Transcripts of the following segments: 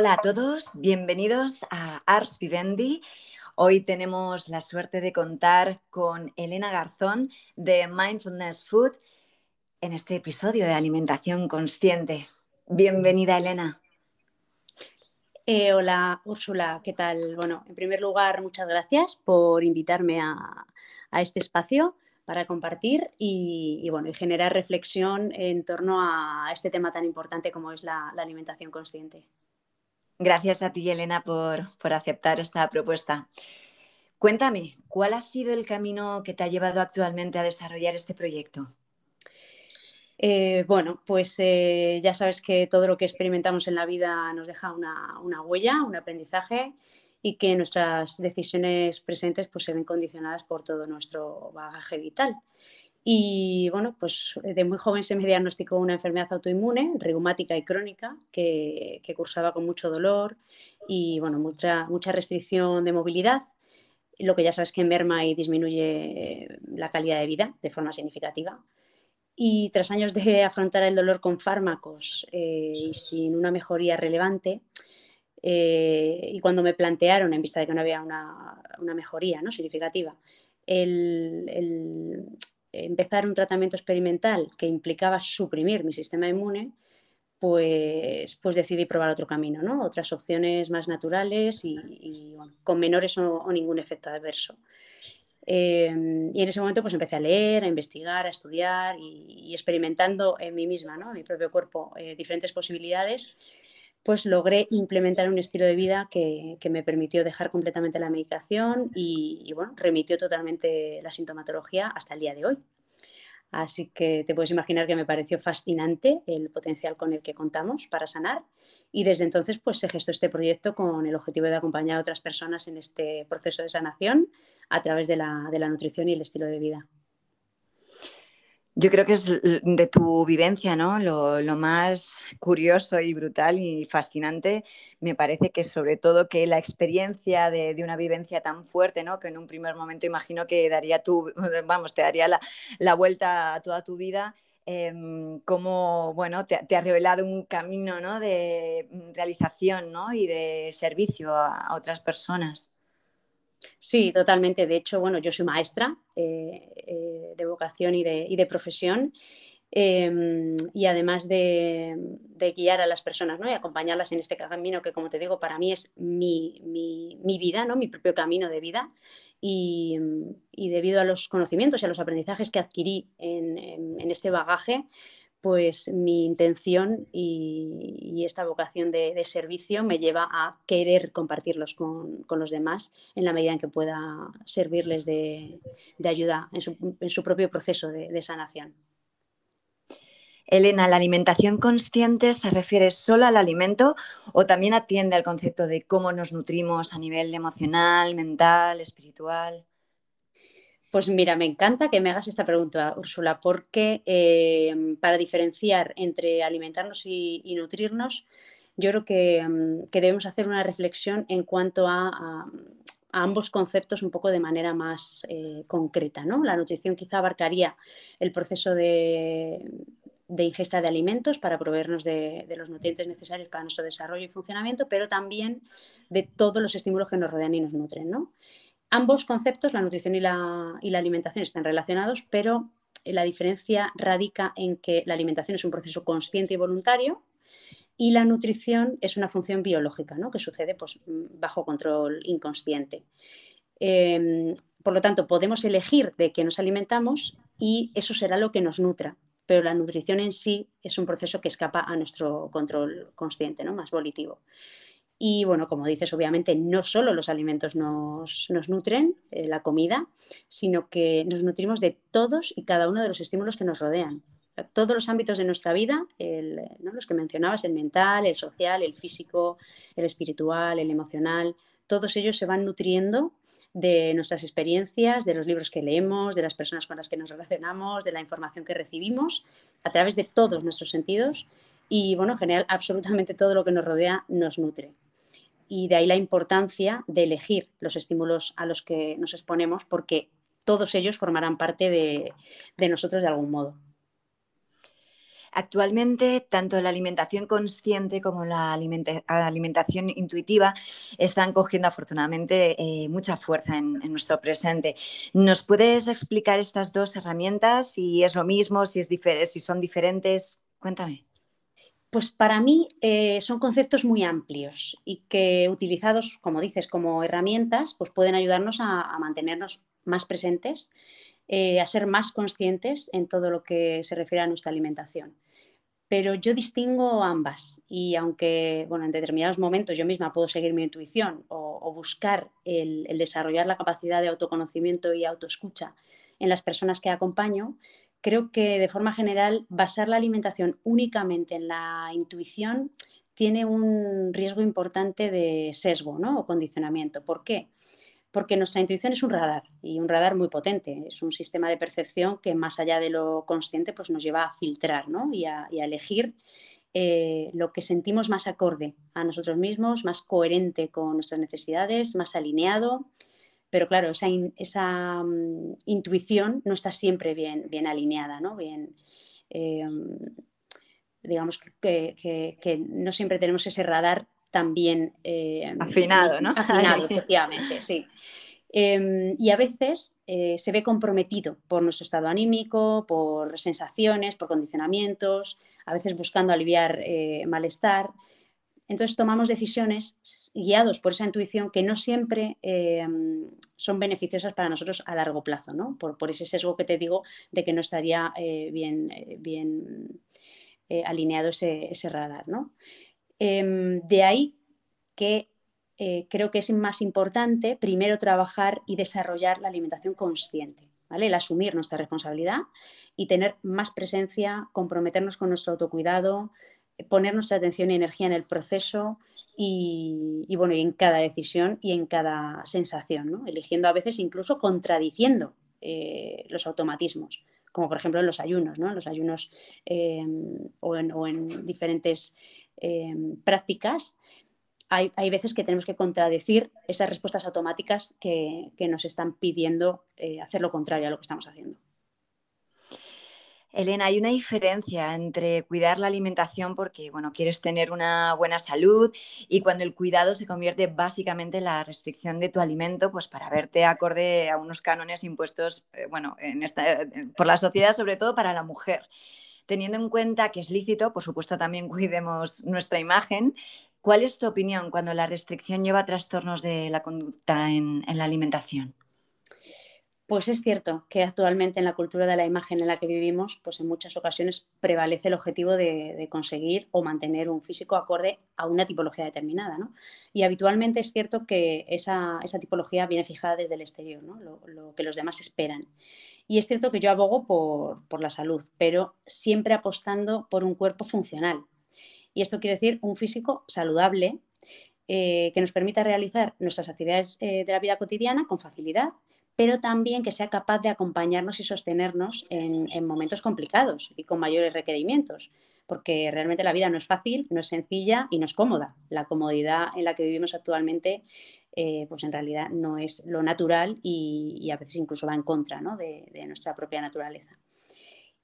Hola a todos, bienvenidos a Ars Vivendi. Hoy tenemos la suerte de contar con Elena Garzón de Mindfulness Food en este episodio de Alimentación Consciente. Bienvenida, Elena. Eh, hola, Úrsula, ¿qué tal? Bueno, en primer lugar, muchas gracias por invitarme a, este espacio para compartir y, bueno, y generar reflexión en torno a este tema tan importante como es la alimentación consciente. Gracias a ti, Elena, por, aceptar esta propuesta. Cuéntame, ¿cuál ha sido el camino que te ha llevado actualmente a desarrollar este proyecto? Eh, bueno, pues eh, ya sabes que todo lo que experimentamos en la vida nos deja una, huella, un aprendizaje y que nuestras decisiones presentes pues, se ven condicionadas por todo nuestro bagaje vital. Y bueno, pues de muy joven se me diagnosticó una enfermedad autoinmune, reumática y crónica, que, cursaba con mucho dolor y bueno, mucha, mucha restricción de movilidad, lo que ya sabes que merma y disminuye la calidad de vida de forma significativa. Y tras años de afrontar el dolor con fármacos eh, y sin una mejoría relevante, eh, y cuando me plantearon, en vista de que no había una, mejoría ¿no? significativa, el, empezar un tratamiento experimental que implicaba suprimir mi sistema inmune, pues, pues decidí probar otro camino, ¿no? otras opciones más naturales y, con menores o, ningún efecto adverso. Em, y en ese momento pues empecé a leer, a investigar, a estudiar y, experimentando en mí misma, ¿no? en mi propio cuerpo, eh, diferentes posibilidades pues logré implementar un estilo de vida que, me permitió dejar completamente la medicación y, bueno, remitió totalmente la sintomatología hasta el día de hoy. Así que te puedes imaginar que me pareció fascinante el potencial con el que contamos para sanar y desde entonces pues se gestó este proyecto con el objetivo de acompañar a otras personas en este proceso de sanación a través de la nutrición y el estilo de vida. Yo creo que es de tu vivencia, ¿no? Lo, más curioso y brutal y fascinante me parece que sobre todo que la experiencia de, una vivencia tan fuerte, ¿no? Que en un primer momento imagino que daría tu, vamos, te daría la, vuelta a toda tu vida. Em, como bueno, te, ha revelado un camino ¿no? de realización ¿no? y de servicio a otras personas. Sí, totalmente. De hecho, bueno, yo soy maestra eh, eh, de vocación y de, profesión. Em, y además de, guiar a las personas ¿no? y acompañarlas en este camino que, como te digo, para mí es mi, vida, ¿no? mi propio camino de vida. Y, debido a los conocimientos y a los aprendizajes que adquirí en este bagaje, pues mi intención y, esta vocación de, servicio me lleva a querer compartirlos con, los demás en la medida en que pueda servirles de, ayuda en su, propio proceso de, sanación. Elena, ¿la alimentación consciente se refiere solo al alimento o también atiende al concepto de cómo nos nutrimos a nivel emocional, mental, espiritual? Pues mira, me encanta que me hagas esta pregunta, Úrsula, porque eh, para diferenciar entre alimentarnos y, nutrirnos, yo creo mm, que, debemos hacer una reflexión en cuanto a, ambos conceptos un poco de manera más eh, concreta. ¿no? La nutrición quizá abarcaría el proceso de, ingesta de alimentos para proveernos de, de, los nutrientes necesarios para nuestro desarrollo y funcionamiento, pero también de todos los estímulos que nos rodean y nos nutren. ¿no? Ambos conceptos, la nutrición y la, alimentación, están relacionados, pero la diferencia radica en que la alimentación es un proceso consciente y voluntario y la nutrición es una función biológica, ¿no? que sucede pues, bajo control inconsciente. Em, por lo tanto, podemos elegir de qué nos alimentamos y eso será lo que nos nutra, pero la nutrición en sí es un proceso que escapa a nuestro control consciente, ¿no? más volitivo. Y bueno, como dices, obviamente no solo los alimentos nos, nutren, eh, la comida, sino que nos nutrimos de todos y cada uno de los estímulos que nos rodean. Todos los ámbitos de nuestra vida, los que mencionabas, el mental, el social, el físico, el espiritual, el emocional, todos ellos se van nutriendo de nuestras experiencias, de los libros que leemos, de las personas con las que nos relacionamos, de la información que recibimos, a través de todos nuestros sentidos. Y bueno, en general, absolutamente todo lo que nos rodea nos nutre y de ahí la importancia de elegir los estímulos a los que nos exponemos porque todos ellos formarán parte de, nosotros de algún modo. Actualmente, tanto la alimentación consciente como la alimentación intuitiva están cogiendo afortunadamente eh, mucha fuerza en, nuestro presente. ¿Nos puedes explicar estas dos herramientas? Si es lo mismo, si, es si son diferentes. Cuéntame. Pues para mí eh, son conceptos muy amplios y que utilizados, como dices, como herramientas, pues pueden ayudarnos a, mantenernos más presentes, eh, a ser más conscientes en todo lo que se refiere a nuestra alimentación. Pero yo distingo ambas y aunque bueno, en determinados momentos yo misma puedo seguir mi intuición o, buscar el, desarrollar la capacidad de autoconocimiento y autoescucha en las personas que acompaño, creo que de forma general basar la alimentación únicamente en la intuición tiene un riesgo importante de sesgo ¿no? o condicionamiento. ¿Por qué? Porque nuestra intuición es un radar y un radar muy potente. Es un sistema de percepción que más allá de lo consciente pues nos lleva a filtrar y, a, elegir eh, lo que sentimos más acorde a nosotros mismos, más coherente con nuestras necesidades, más alineado pero claro, esa, mm, intuición no está siempre bien, bien alineada, ¿no? Bien, em, digamos que, no siempre tenemos ese radar tan bien em, afinado, ¿no? Afinado, efectivamente, sí. Em, y a veces eh, se ve comprometido por nuestro estado anímico, por sensaciones, por condicionamientos, a veces buscando aliviar eh, malestar. Entonces tomamos decisiones guiados por esa intuición que no siempre em, son beneficiosas para nosotros a largo plazo, ¿no? Por, ese sesgo que te digo de que no estaría eh, bien, eh, bien eh, alineado ese, radar, ¿no? Em, de ahí que creo que es más importante primero trabajar y desarrollar la alimentación consciente. ¿Vale? El asumir nuestra responsabilidad y tener más presencia, comprometernos con nuestro autocuidado, poner nuestra atención y energía en el proceso y, bueno, y en cada decisión y en cada sensación, ¿no? eligiendo a veces incluso contradiciendo eh, los automatismos, como por ejemplo en los ayunos, ¿no? los ayunos em, o, en, diferentes em, prácticas. Hay, veces que tenemos que contradecir esas respuestas automáticas que, nos están pidiendo eh, hacer lo contrario a lo que estamos haciendo. Elena, hay una diferencia entre cuidar la alimentación porque, bueno, quieres tener una buena salud y cuando el cuidado se convierte básicamente en la restricción de tu alimento, pues para verte acorde a unos cánones impuestos, eh, bueno, en esta, por la sociedad, sobre todo para la mujer. Teniendo en cuenta que es lícito, por supuesto también cuidemos nuestra imagen, ¿cuál es tu opinión cuando la restricción lleva a trastornos de la conducta en la alimentación? Pues es cierto que actualmente en la cultura de la imagen en la que vivimos, pues en muchas ocasiones prevalece el objetivo de, conseguir o mantener un físico acorde a una tipología determinada. ¿no? Y habitualmente es cierto que esa, tipología viene fijada desde el exterior, ¿no? lo, que los demás esperan. Y es cierto que yo abogo por, la salud, pero siempre apostando por un cuerpo funcional. Y esto quiere decir un físico saludable eh, que nos permita realizar nuestras actividades eh, de la vida cotidiana con facilidad pero también que sea capaz de acompañarnos y sostenernos en, momentos complicados y con mayores requerimientos, porque realmente la vida no es fácil, no es sencilla y no es cómoda. La comodidad en la que vivimos actualmente, eh, pues en realidad no es lo natural y, a veces incluso va en contra de, de nuestra propia naturaleza.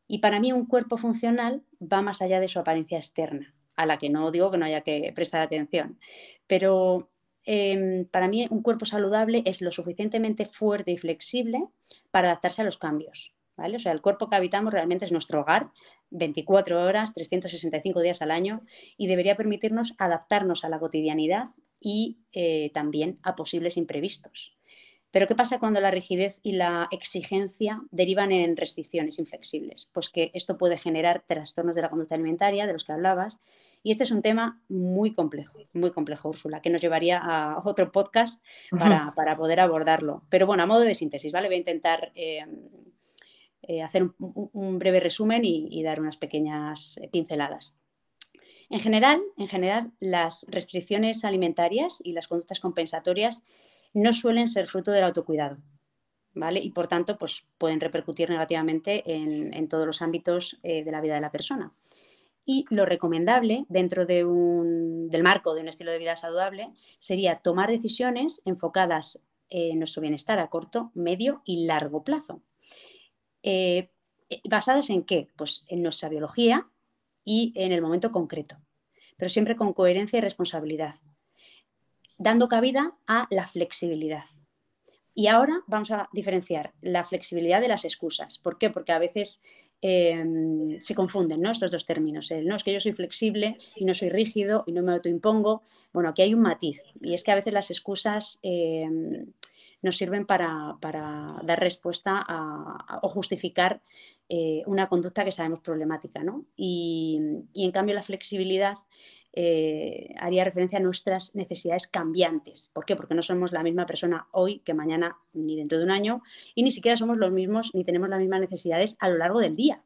Y para mí un cuerpo funcional va más allá de su apariencia externa, a la que no digo que no haya que prestar atención, pero Em, para mí un cuerpo saludable es lo suficientemente fuerte y flexible para adaptarse a los cambios. O sea, el cuerpo que habitamos realmente es nuestro hogar, 24 horas, 365 días al año, y debería permitirnos adaptarnos a la cotidianidad y eh, también a posibles imprevistos. Pero ¿qué pasa cuando la rigidez y la exigencia derivan en restricciones inflexibles? Pues que esto puede generar trastornos de la conducta alimentaria, de los que hablabas, y este es un tema muy complejo, muy complejo, Úrsula, que nos llevaría a otro podcast para, poder abordarlo. Pero bueno, a modo de síntesis, ¿vale? Voy a intentar eh, eh, hacer un, breve resumen y, y dar unas pequeñas pinceladas. En general, en general, las restricciones alimentarias y las conductas compensatorias no suelen ser fruto del autocuidado. ¿Vale? Y por tanto, pues pueden repercutir negativamente en, todos los ámbitos eh, de la vida de la persona. Y lo recomendable dentro del marco de un estilo de vida saludable sería tomar decisiones enfocadas en nuestro bienestar a corto, medio y largo plazo. Eh, ¿Basadas en qué? Pues en nuestra biología, y en el momento concreto, pero siempre con coherencia y responsabilidad, dando cabida a la flexibilidad. Y ahora vamos a diferenciar la flexibilidad de las excusas. ¿Por qué? Porque a veces em, se confunden estos dos términos. no es que yo soy flexible y no soy rígido y no me autoimpongo. Bueno, aquí hay un matiz y es que a veces las excusas em, nos sirven para, dar respuesta o justificar eh, una conducta que sabemos problemática. ¿no? Y en cambio la flexibilidad eh, haría referencia a nuestras necesidades cambiantes. ¿Por qué? Porque no somos la misma persona hoy que mañana ni dentro de un año y ni siquiera somos los mismos ni tenemos las mismas necesidades a lo largo del día.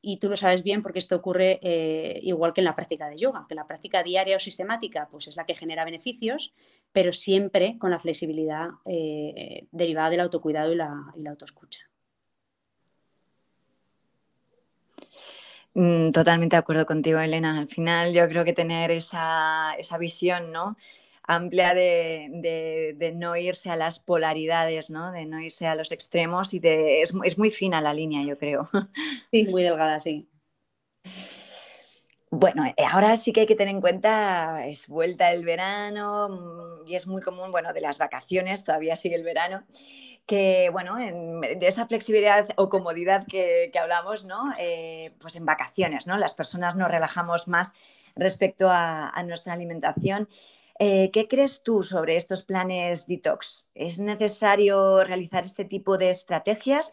Y tú lo sabes bien porque esto ocurre eh, igual que en la práctica de yoga, que la práctica diaria o sistemática pues es la que genera beneficios, pero siempre con la flexibilidad eh, derivada del autocuidado y la, y la autoescucha. Totalmente de acuerdo contigo, Elena. Al final yo creo que tener esa, visión ¿no? amplia de, no irse a las polaridades, ¿no? de no irse a los extremos y de, es, es muy fina la línea, yo creo. Sí, muy delgada, sí. Bueno, eh, ahora sí que hay que tener en cuenta, es vuelta el verano mm, y es muy común, bueno, de las vacaciones, todavía sigue el verano, que, bueno, de esa flexibilidad o comodidad que, hablamos, ¿no? Eh, pues en vacaciones, ¿no? Las personas nos relajamos más respecto a, nuestra alimentación. Eh, ¿Qué crees tú sobre estos planes detox? ¿Es necesario realizar este tipo de estrategias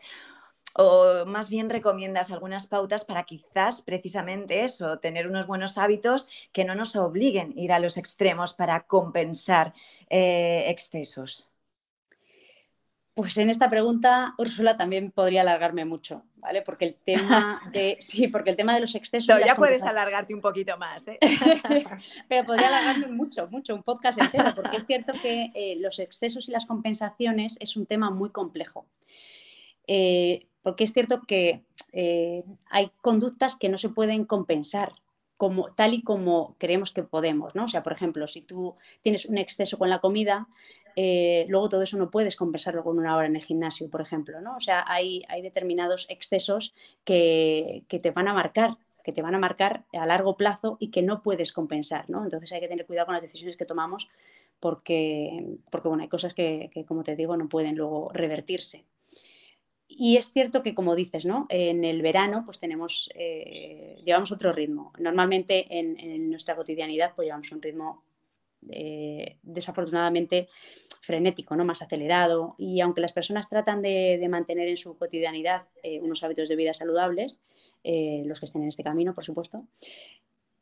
o más bien recomiendas algunas pautas para quizás precisamente eso, tener unos buenos hábitos que no nos obliguen a ir a los extremos para compensar eh, excesos? Pues en esta pregunta, Úrsula, también podría alargarme mucho, ¿vale? Porque el tema de. Sí, porque el tema de los excesos. ya puedes alargarte un poquito más, ¿eh? Pero podría alargarme mucho, mucho, un podcast entero, porque es cierto que eh, los excesos y las compensaciones es un tema muy complejo. Eh, porque es cierto que eh, hay conductas que no se pueden compensar como, tal y como creemos que podemos, ¿no? O sea, por ejemplo, si tú tienes un exceso con la comida, eh, luego todo eso no puedes compensarlo con una hora en el gimnasio, por ejemplo, ¿no? O sea, hay, determinados excesos que, te van a marcar, que te van a marcar a largo plazo y que no puedes compensar, ¿no? Entonces hay que tener cuidado con las decisiones que tomamos porque, porque bueno, hay cosas que como te digo, no pueden luego revertirse. Y es cierto que, como dices, ¿no? En el verano, pues tenemos, eh, llevamos otro ritmo. Normalmente en, nuestra cotidianidad, pues llevamos un ritmo eh, desafortunadamente frenético, ¿no? Más acelerado. Y aunque las personas tratan de, mantener en su cotidianidad eh, unos hábitos de vida saludables, los que estén en este camino, por supuesto,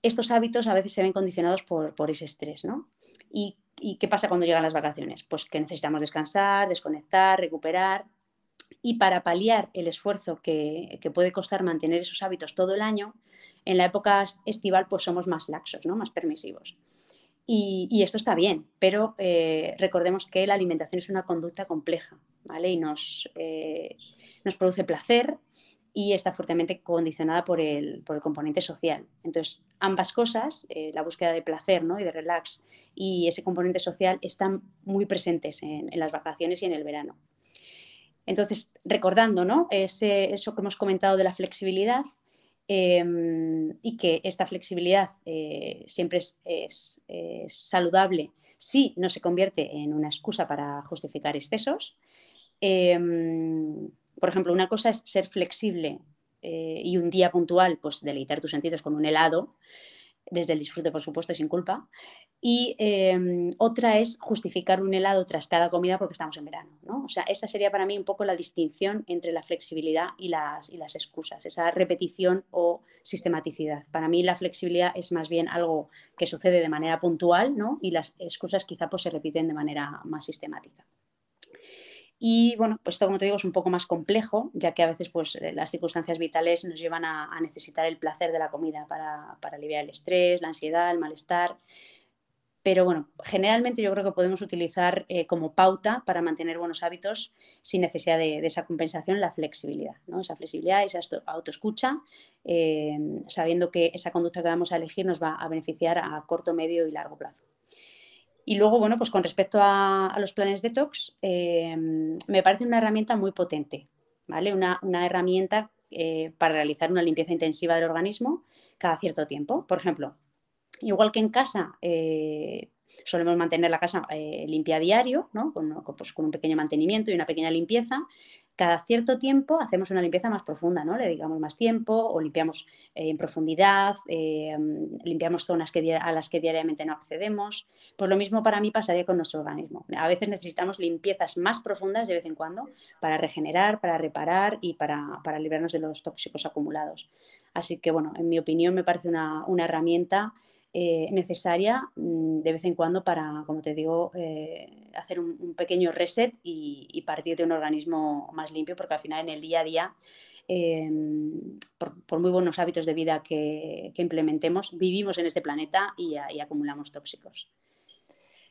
estos hábitos a veces se ven condicionados por, ese estrés, ¿no? ¿Y, ¿Y qué pasa cuando llegan las vacaciones? Pues que necesitamos descansar, desconectar, recuperar y para paliar el esfuerzo que, puede costar mantener esos hábitos todo el año, en la época estival pues somos más laxos, ¿no? más permisivos. Y, esto está bien, pero eh, recordemos que la alimentación es una conducta compleja ¿vale? y nos, eh, produce placer y está fuertemente condicionada por el, componente social. Entonces, ambas cosas, eh, la búsqueda de placer ¿no? y de relax y ese componente social, están muy presentes en las vacaciones y en el verano. Entonces, recordando ¿no? Eso que hemos comentado de la flexibilidad em, y que esta flexibilidad eh, siempre es, saludable si no se convierte en una excusa para justificar excesos. Em, por ejemplo, una cosa es ser flexible eh, y un día puntual, pues deleitar tus sentidos con un helado, desde el disfrute, por supuesto, y sin culpa. Y em, otra es justificar un helado tras cada comida porque estamos en verano. ¿no? O sea, esa sería para mí un poco la distinción entre la flexibilidad y las, y las excusas, esa repetición o sistematicidad. Para mí la flexibilidad es más bien algo que sucede de manera puntual ¿no? y las excusas quizá pues, se repiten de manera más sistemática. Y bueno, pues esto como te digo es un poco más complejo, ya que a veces pues, eh, las circunstancias vitales nos llevan a, necesitar el placer de la comida para, para, aliviar el estrés, la ansiedad, el malestar. Pero bueno, generalmente yo creo que podemos utilizar eh, como pauta para mantener buenos hábitos sin necesidad de, esa compensación la flexibilidad, ¿no? esa flexibilidad, esa autoescucha, eh, sabiendo que esa conducta que vamos a elegir nos va a beneficiar a corto, medio y largo plazo. Y luego, bueno, pues con respecto a, los planes detox, eh, me parece una herramienta muy potente, ¿vale? Una, herramienta para realizar una limpieza intensiva del organismo cada cierto tiempo. Por ejemplo, igual que en casa, eh, solemos mantener la casa limpia a diario, ¿no? Pues, con, un pequeño mantenimiento y una pequeña limpieza cada cierto tiempo hacemos una limpieza más profunda, ¿no? Le dedicamos más tiempo o limpiamos eh, en profundidad, eh, limpiamos zonas que, a las que diariamente no accedemos. Pues lo mismo para mí pasaría con nuestro organismo. A veces necesitamos limpiezas más profundas de vez en cuando para regenerar, para reparar y para, para librarnos de los tóxicos acumulados. Así que, bueno, en mi opinión me parece una, una herramienta eh, necesaria mm, de vez en cuando para, como te digo, eh, hacer un, pequeño reset y, partir de un organismo más limpio, porque al final en el día a día, em, por, muy buenos hábitos de vida que, implementemos, vivimos en este planeta y acumulamos tóxicos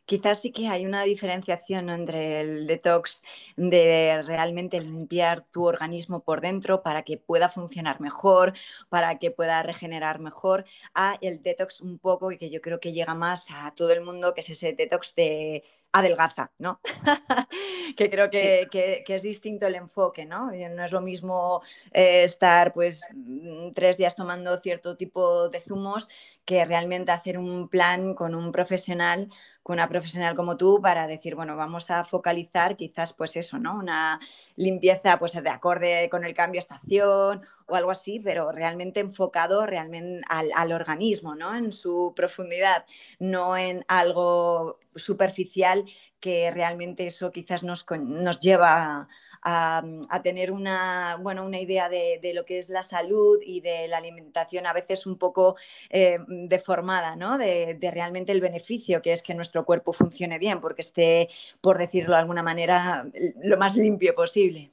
quizás sí que hay una diferenciación entre el detox de realmente limpiar tu organismo por dentro para que pueda funcionar mejor, para que pueda regenerar mejor, a el detox un poco y que yo creo que llega más a todo el mundo, que es ese detox de adelgaza, ¿no? que creo que, es distinto el enfoque, ¿no? No es lo mismo eh, estar pues mm, tres días tomando cierto tipo de zumos que realmente hacer un plan con un profesional, con una profesional como tú para decir, bueno, vamos a focalizar quizás pues eso, ¿no? Una limpieza pues de acorde con el cambio de estación o algo así, pero realmente enfocado realmente al, organismo, ¿no? En su profundidad, no en algo superficial que realmente eso quizás nos, nos lleva a, tener una, bueno, una idea de, lo que es la salud y de la alimentación a veces un poco eh, deformada, ¿no? De, de, realmente el beneficio que es que nuestro cuerpo funcione bien, porque esté, por decirlo de alguna manera, lo más limpio posible.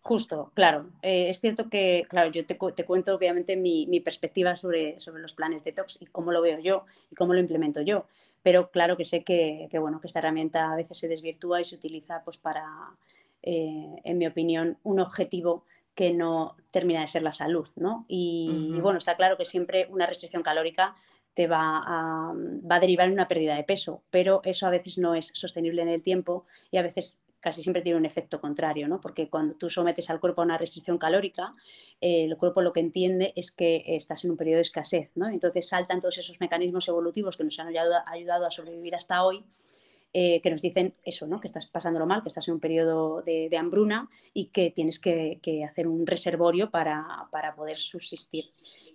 Justo, claro. Eh, es cierto que, claro, yo te, cuento obviamente mi, perspectiva sobre, sobre, los planes detox y cómo lo veo yo y cómo lo implemento yo. Pero claro que sé que, bueno, que esta herramienta a veces se desvirtúa y se utiliza pues, para, eh, en mi opinión, un objetivo que no termina de ser la salud, ¿no? Y, y, bueno, está claro que siempre una restricción calórica te va a, va a derivar en una pérdida de peso, pero eso a veces no es sostenible en el tiempo y a veces casi siempre tiene un efecto contrario, ¿no? porque cuando tú sometes al cuerpo a una restricción calórica, el cuerpo lo que entiende es que estás en un periodo de escasez, ¿no? entonces saltan todos esos mecanismos evolutivos que nos han ayudado a sobrevivir hasta hoy eh, que nos dicen eso, ¿no? que estás pasándolo mal, que estás en un periodo de, hambruna y que tienes que, hacer un reservorio para, poder subsistir.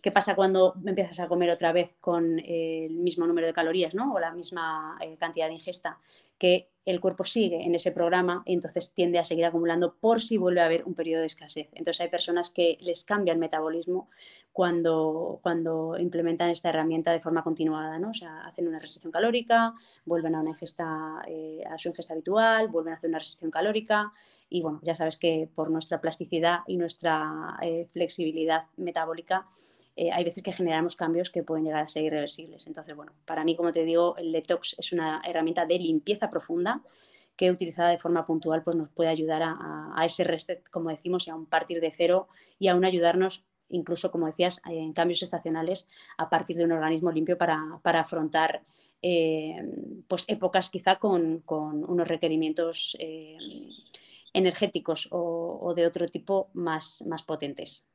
¿Qué pasa cuando empiezas a comer otra vez con el mismo número de calorías ¿no? o la misma eh, cantidad de ingesta? Que el cuerpo sigue en ese programa y entonces tiende a seguir acumulando por si vuelve a haber un periodo de escasez. Entonces hay personas que les cambia el metabolismo cuando, cuando implementan esta herramienta de forma continuada, ¿no? O sea, hacen una restricción calórica, vuelven a una ingesta, eh, a su ingesta habitual, vuelven a hacer una restricción calórica y bueno, ya sabes que por nuestra plasticidad y nuestra eh, flexibilidad metabólica eh, hay veces que generamos cambios que pueden llegar a ser irreversibles. Entonces, bueno, para mí, como te digo, el detox es una herramienta de limpieza profunda que utilizada de forma puntual pues nos puede ayudar a, ese reset, como decimos, y a un partir de cero y aún ayudarnos incluso, como decías, en cambios estacionales a partir de un organismo limpio para, afrontar eh, pues épocas quizá con, unos requerimientos eh, energéticos o, de otro tipo más, más potentes.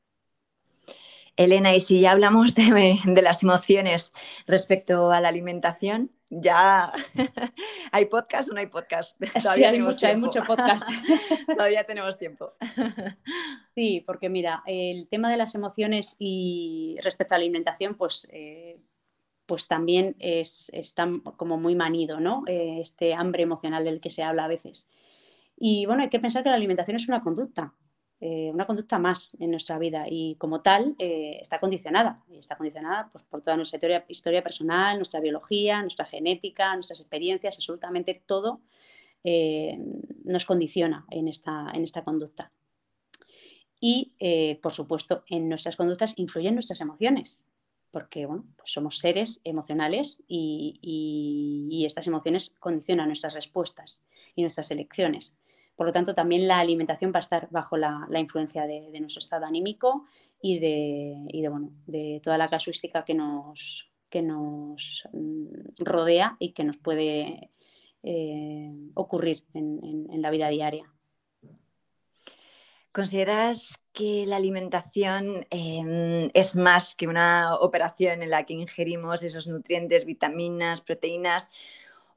Elena, y si ya hablamos de, las emociones respecto a la alimentación, ya hay podcast o no hay podcast. sí, hay mucho, hay mucho podcast. Todavía tenemos tiempo. Sí, porque mira, el tema de las emociones y respecto a la alimentación, pues, eh, pues también es, está como muy manido, ¿no? Eh, este hambre emocional del que se habla a veces. Y bueno, hay que pensar que la alimentación es una conducta. Eh, una conducta más en nuestra vida y como tal eh, está condicionada. Y está condicionada pues, por toda nuestra historia, personal, nuestra biología, nuestra genética, nuestras experiencias, absolutamente todo eh, nos condiciona en esta, en esta conducta. Y, por supuesto, en nuestras conductas influyen nuestras emociones, porque bueno, pues somos seres emocionales y, y estas emociones condicionan nuestras respuestas y nuestras elecciones. Por lo tanto, también la alimentación va a estar bajo la, influencia de, nuestro estado anímico y de, toda la casuística que nos, que nos mm, rodea y que nos puede eh, ocurrir en, la vida diaria. ¿Consideras que la alimentación em, es más que una operación en la que ingerimos esos nutrientes, vitaminas, proteínas?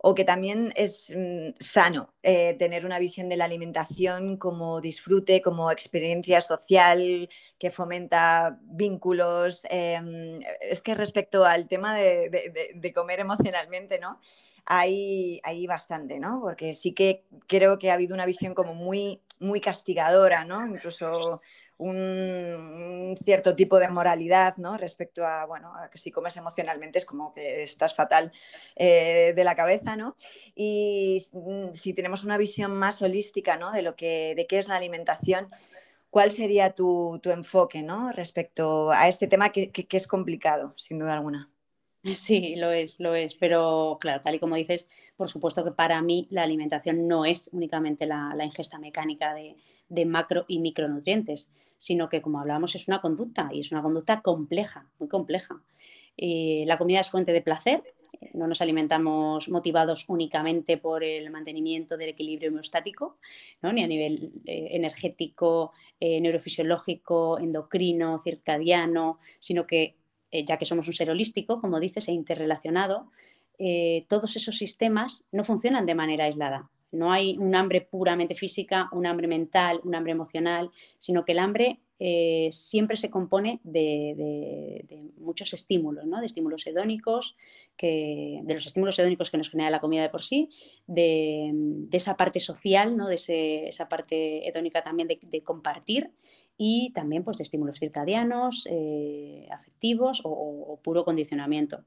O que también es mm, sano eh, tener una visión de la alimentación como disfrute, como experiencia social que fomenta vínculos. Em, es que respecto al tema de, comer emocionalmente, ¿no? Hay, bastante, ¿no? Porque sí que creo que ha habido una visión como muy, muy castigadora, ¿no? Incluso un, cierto tipo de moralidad ¿no? respecto a, bueno, que si comes emocionalmente es como que estás fatal eh, de la cabeza, ¿no? Y mm, si tenemos una visión más holística ¿no? de, lo que, de qué es la alimentación, ¿cuál sería tu, enfoque ¿no? respecto a este tema que, es complicado, sin duda alguna? Sí, lo es, lo es, pero claro, tal y como dices, por supuesto que para mí la alimentación no es únicamente la, ingesta mecánica de, macro y micronutrientes, sino que, como hablábamos, es una conducta y es una conducta compleja, muy compleja. Eh, la comida es fuente de placer, no nos alimentamos motivados únicamente por el mantenimiento del equilibrio homeostático, ni a nivel eh, energético, eh, neurofisiológico, endocrino, circadiano, sino que, ya que somos un ser holístico, como dices, e interrelacionado, todos esos sistemas no funcionan de manera aislada. No hay un hambre puramente física, un hambre mental, un hambre emocional, sino que el hambre eh, siempre se compone de, muchos estímulos, ¿no? de estímulos hedónicos, que, de los estímulos hedónicos que nos genera la comida de por sí, de, esa parte social, ¿no? de esa parte hedónica también de, compartir y también pues, de estímulos circadianos, eh, afectivos o puro condicionamiento.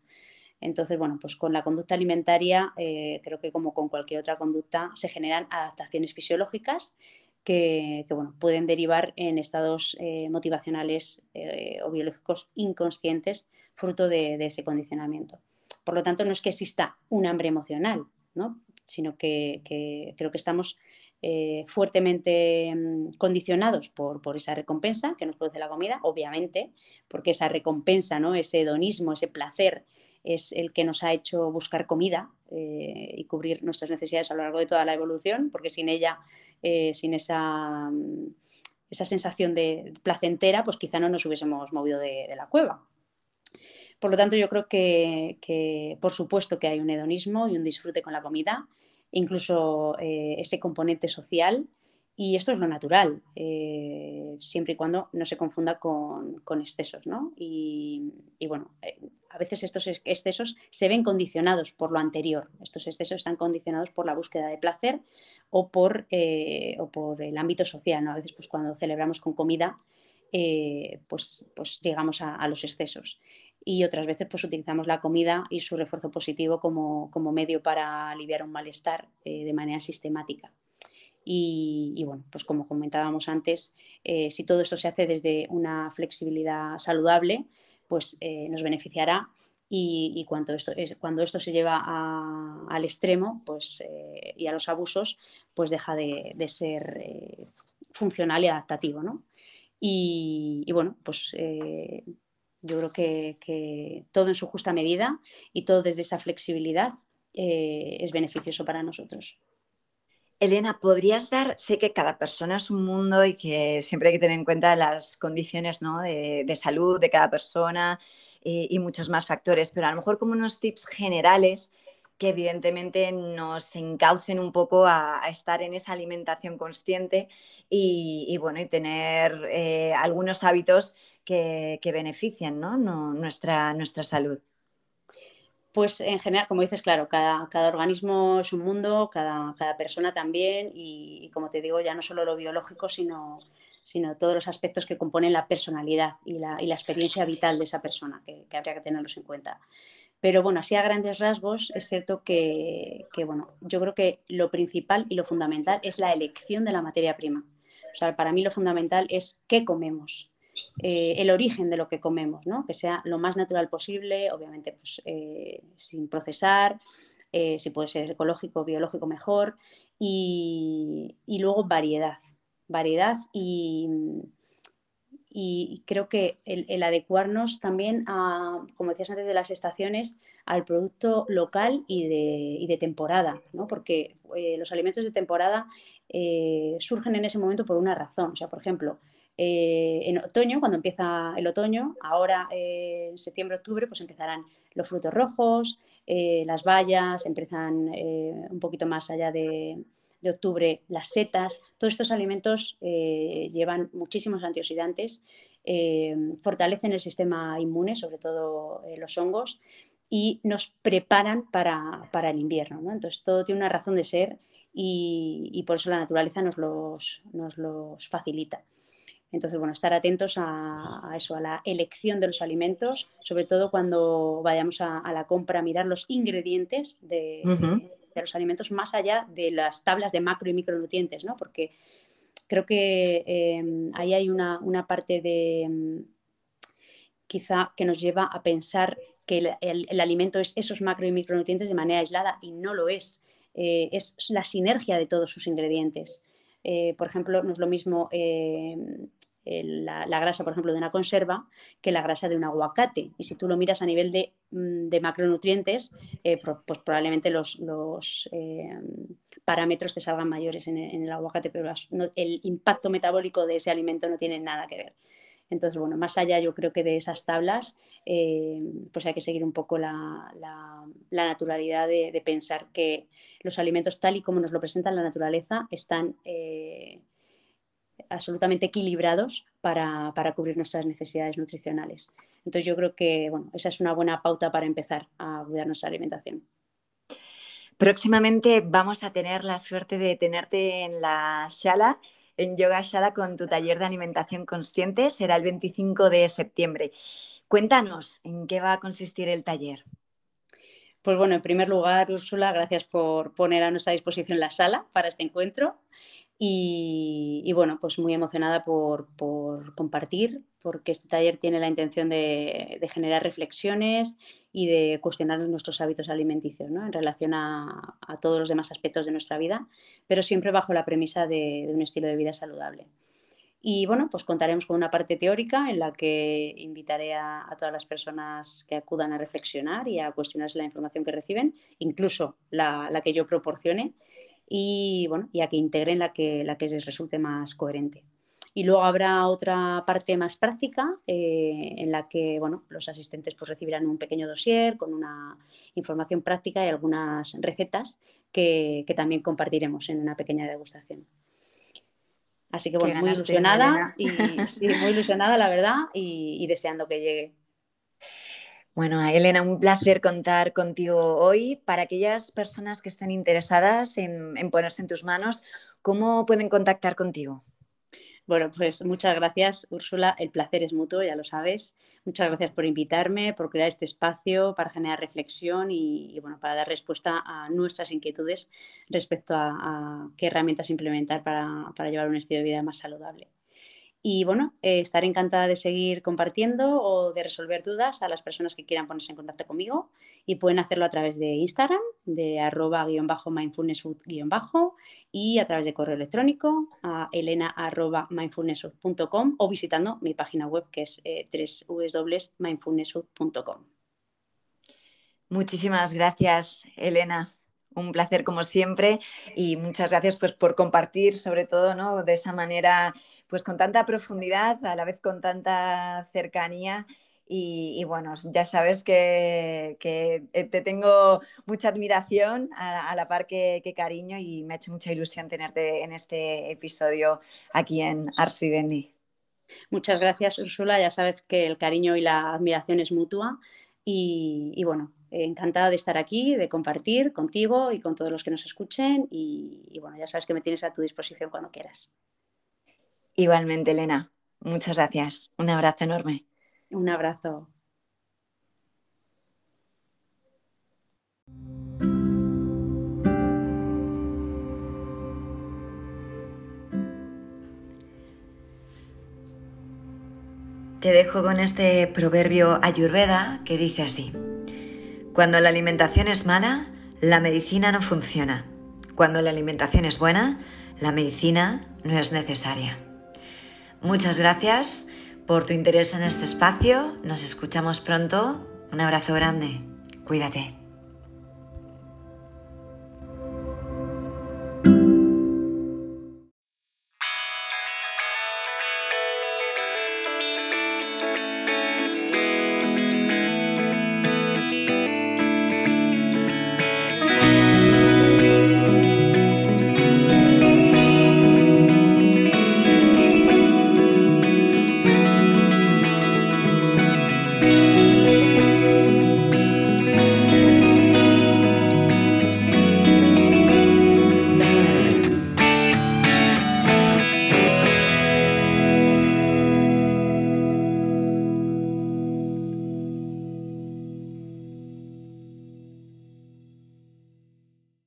Entonces, bueno, pues con la conducta alimentaria, eh, creo que como con cualquier otra conducta, se generan adaptaciones fisiológicas que, bueno, pueden derivar en estados eh, motivacionales eh, o biológicos inconscientes fruto de, ese condicionamiento. Por lo tanto, no es que exista un hambre emocional, ¿no? sino que, creo que estamos fuertemente mm, condicionados por, por, esa recompensa que nos produce la comida, obviamente, porque esa recompensa, ¿no? ese hedonismo, ese placer es el que nos ha hecho buscar comida eh, y cubrir nuestras necesidades a lo largo de toda la evolución, porque sin ella, eh, sin esa, mm, esa, sensación de placentera, pues quizá no nos hubiésemos movido de, la cueva. Por lo tanto, yo creo que, por supuesto que hay un hedonismo y un disfrute con la comida, incluso eh, ese componente social y esto es lo natural, eh, siempre y cuando no se confunda con, excesos, ¿no? Y, bueno, eh, a veces estos excesos se ven condicionados por lo anterior. Estos excesos están condicionados por la búsqueda de placer o por, eh, el ámbito social, ¿no? A veces, pues cuando celebramos con comida, pues, pues llegamos a, los excesos. Y otras veces, pues utilizamos la comida y su refuerzo positivo como medio para aliviar un malestar de manera sistemática. Y, bueno, pues como comentábamos antes, eh, si todo esto se hace desde una flexibilidad saludable, pues eh, nos beneficiará y, cuando, esto, cuando esto se lleva al extremo pues, eh, y a los abusos, pues deja de, ser funcional y adaptativo. ¿no? Y, bueno, pues yo creo que, todo en su justa medida y todo desde esa flexibilidad es beneficioso para nosotros. Elena, ¿podrías dar, sé que cada persona es un mundo y que siempre hay que tener en cuenta las condiciones de, salud de cada persona eh, y, muchos más factores, pero a lo mejor como unos tips generales que evidentemente nos encaucen un poco a, estar en esa alimentación consciente y, bueno, y tener eh, algunos hábitos que, que beneficien nuestra, nuestra salud. Pues en general, como dices, claro, cada, organismo es un mundo, cada, persona también, y, como te digo, ya no solo lo biológico, sino, sino todos los aspectos que componen la personalidad y la, experiencia vital de esa persona, que, habría que tenerlos en cuenta. Pero bueno, así a grandes rasgos, es cierto que, que, bueno, yo creo que lo principal y lo fundamental es la elección de la materia prima. O sea, para mí lo fundamental es qué comemos, eh, el origen de lo que comemos, ¿no? que sea lo más natural posible, obviamente pues, eh, sin procesar, eh, si puede ser ecológico, biológico mejor, y, luego variedad, variedad y, creo que el, adecuarnos también a, como decías antes de las estaciones, al producto local y de, temporada, porque los alimentos de temporada surgen en ese momento por una razón. O sea, por ejemplo, eh, en otoño, cuando empieza el otoño, ahora en septiembre, octubre, pues empezarán los frutos rojos, las bayas, empiezan un poquito más allá de, octubre, las setas, todos estos alimentos eh, llevan muchísimos antioxidantes, eh, fortalecen el sistema inmune, sobre todo eh, los hongos, y nos preparan para, el invierno. Entonces, todo tiene una razón de ser y, por eso la naturaleza nos los, facilita. Entonces, bueno, estar atentos a, eso, a la elección de los alimentos, sobre todo cuando vayamos a, la compra, mirar los ingredientes de, de los alimentos más allá de las tablas de macro y micronutrientes, ¿no? Porque creo que em, ahí hay una, parte de em, quizá que nos lleva a pensar que el, alimento es esos macro y micronutrientes de manera aislada y no lo es. Eh, es la sinergia de todos sus ingredientes. Eh, por ejemplo, no es lo mismo em, la, grasa, por ejemplo, de una conserva que la grasa de un aguacate. Y si tú lo miras a nivel de, mm, macronutrientes, eh, pues probablemente los, eh, parámetros te salgan mayores en el, aguacate, pero el impacto metabólico de ese alimento no tiene nada que ver. Entonces, bueno, más allá yo creo que de esas tablas, eh, pues hay que seguir un poco la, naturalidad de, pensar que los alimentos tal y como nos lo presenta la naturaleza están absolutamente equilibrados para, cubrir nuestras necesidades nutricionales. Entonces yo creo que bueno, esa es una buena pauta para empezar a cuidar nuestra alimentación. Próximamente vamos a tener la suerte de tenerte en la Shala, en Yoga Shala, con tu taller de alimentación consciente. Será el 25 de septiembre. Cuéntanos en qué va a consistir el taller. Pues bueno, en primer lugar, Úrsula, gracias por poner a nuestra disposición la sala para este encuentro. Y, bueno, pues muy emocionada por, compartir, porque este taller tiene la intención de, generar reflexiones y de cuestionar nuestros hábitos alimenticios en relación a, todos los demás aspectos de nuestra vida, pero siempre bajo la premisa de, un estilo de vida saludable. Y bueno, pues contaremos con una parte teórica en la que invitaré a, todas las personas que acudan a reflexionar y a cuestionarse la información que reciben, incluso la, la que yo proporcione y, bueno, y a que integren la que, la que les resulte más coherente. Y luego habrá otra parte más práctica eh, en la que bueno, los asistentes pues, recibirán un pequeño dossier con una información práctica y algunas recetas que, que también compartiremos en una pequeña degustación. Así que bueno, muy ilusionada y sí, muy ilusionada la verdad y deseando que llegue. Bueno, Elena, un placer contar contigo hoy. Para aquellas personas que estén interesadas en, ponerse en tus manos, ¿cómo pueden contactar contigo? Bueno, pues muchas gracias, Úrsula. El placer es mutuo, ya lo sabes. Muchas gracias por invitarme, por crear este espacio para generar reflexión y, bueno, para dar respuesta a nuestras inquietudes respecto a, qué herramientas implementar para llevar un estilo de vida más saludable. Y bueno, eh, estaré encantada de seguir compartiendo o de resolver dudas a las personas que quieran ponerse en contacto conmigo y pueden hacerlo a través de Instagram, de arroba guion bajo mindfulnessfood guion bajo y a través de correo electrónico a elena o visitando mi página web que es eh, www.mindfulnessfood.com. Muchísimas gracias, Elena un placer como siempre y muchas gracias pues por compartir sobre todo ¿no? de esa manera pues con tanta profundidad a la vez con tanta cercanía y, bueno ya sabes que, eh, te tengo mucha admiración a, la par que, cariño y me ha hecho mucha ilusión tenerte en este episodio aquí en Ars Vivendi. Muchas gracias Úrsula, ya sabes que el cariño y la admiración es mutua y bueno, encantada de estar aquí, de compartir contigo y con todos los que nos escuchen y, bueno, ya sabes que me tienes a tu disposición cuando quieras. Igualmente, Elena. Muchas gracias. Un abrazo enorme. Un abrazo. Te dejo con este proverbio ayurveda que dice así. Cuando la alimentación es mala, la medicina no funciona. Cuando la alimentación es buena, la medicina no es necesaria. Muchas gracias por tu interés en este espacio. Nos escuchamos pronto. Un abrazo grande. Cuídate.